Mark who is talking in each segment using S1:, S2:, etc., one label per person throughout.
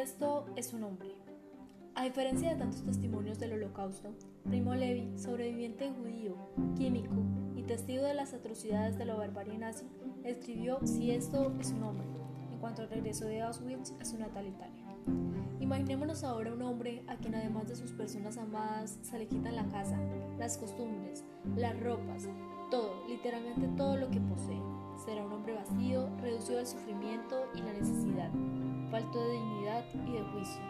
S1: esto es un hombre. A diferencia de tantos testimonios del holocausto, Primo Levi, sobreviviente judío, químico y testigo de las atrocidades de la barbarie nazi, escribió Si esto es un hombre, en cuanto al regreso de Auschwitz a su natal Italia. Imaginémonos ahora un hombre a quien además de sus personas amadas se le quitan la casa, las costumbres, las ropas, todo, literalmente todo lo que posee. Será un hombre vacío, reducido al sufrimiento y la necesidad, y de juicio,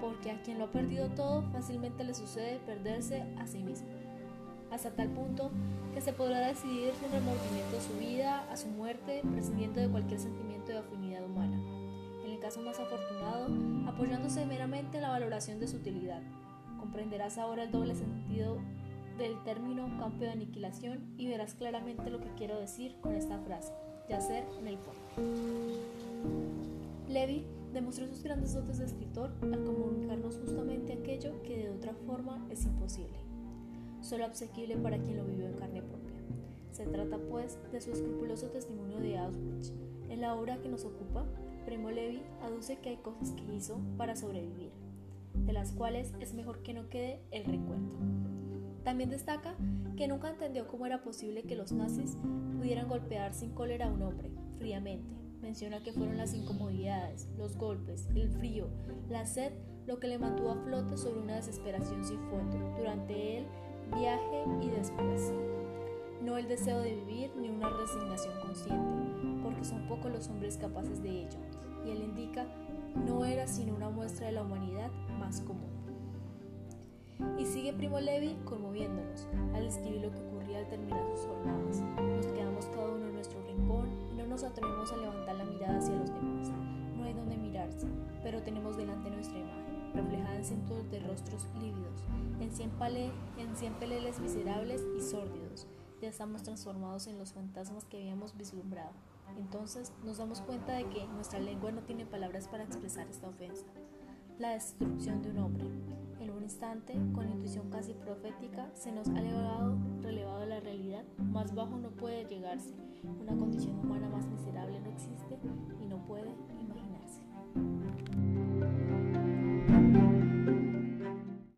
S1: porque a quien lo ha perdido todo fácilmente le sucede perderse a sí mismo, hasta tal punto que se podrá decidir sin remordimiento su vida, a su muerte, prescindiendo de cualquier sentimiento de afinidad humana. En el caso más afortunado, apoyándose meramente en la valoración de su utilidad. Comprenderás ahora el doble sentido del término campo de aniquilación y verás claramente lo que quiero decir con esta frase, yacer en el fondo. Levi demostró sus grandes dotes de escritor al comunicarnos justamente aquello que de otra forma es imposible, solo asequible para quien lo vivió en carne propia. Se trata pues de su escrupuloso testimonio de Auschwitz. En la obra que nos ocupa, Primo Levi aduce que hay cosas que hizo para sobrevivir, de las cuales es mejor que no quede el recuerdo. También destaca que nunca entendió cómo era posible que los nazis pudieran golpear sin cólera a un hombre, fríamente. Menciona que fueron las incomodidades, los golpes, el frío, la sed, lo que le mantuvo a flote sobre una desesperación sin fondo durante el viaje y después. No el deseo de vivir ni una resignación consciente, porque son pocos los hombres capaces de ello, y él indica no era sino una muestra de la humanidad más común. Y sigue Primo Levi conmoviéndonos al escribir lo que ocurría al terminar sus jornadas. Pero tenemos delante nuestra imagen, reflejada en cientos de rostros lívidos, en cien, en cien peleles miserables y sórdidos. Ya estamos transformados en los fantasmas que habíamos vislumbrado. Entonces nos damos cuenta de que nuestra lengua no tiene palabras para expresar esta ofensa. La destrucción de un hombre, instante, con intuición casi profética, se nos ha elevado, relevado la realidad, más bajo no puede llegarse, una condición humana más miserable no existe y no puede imaginarse.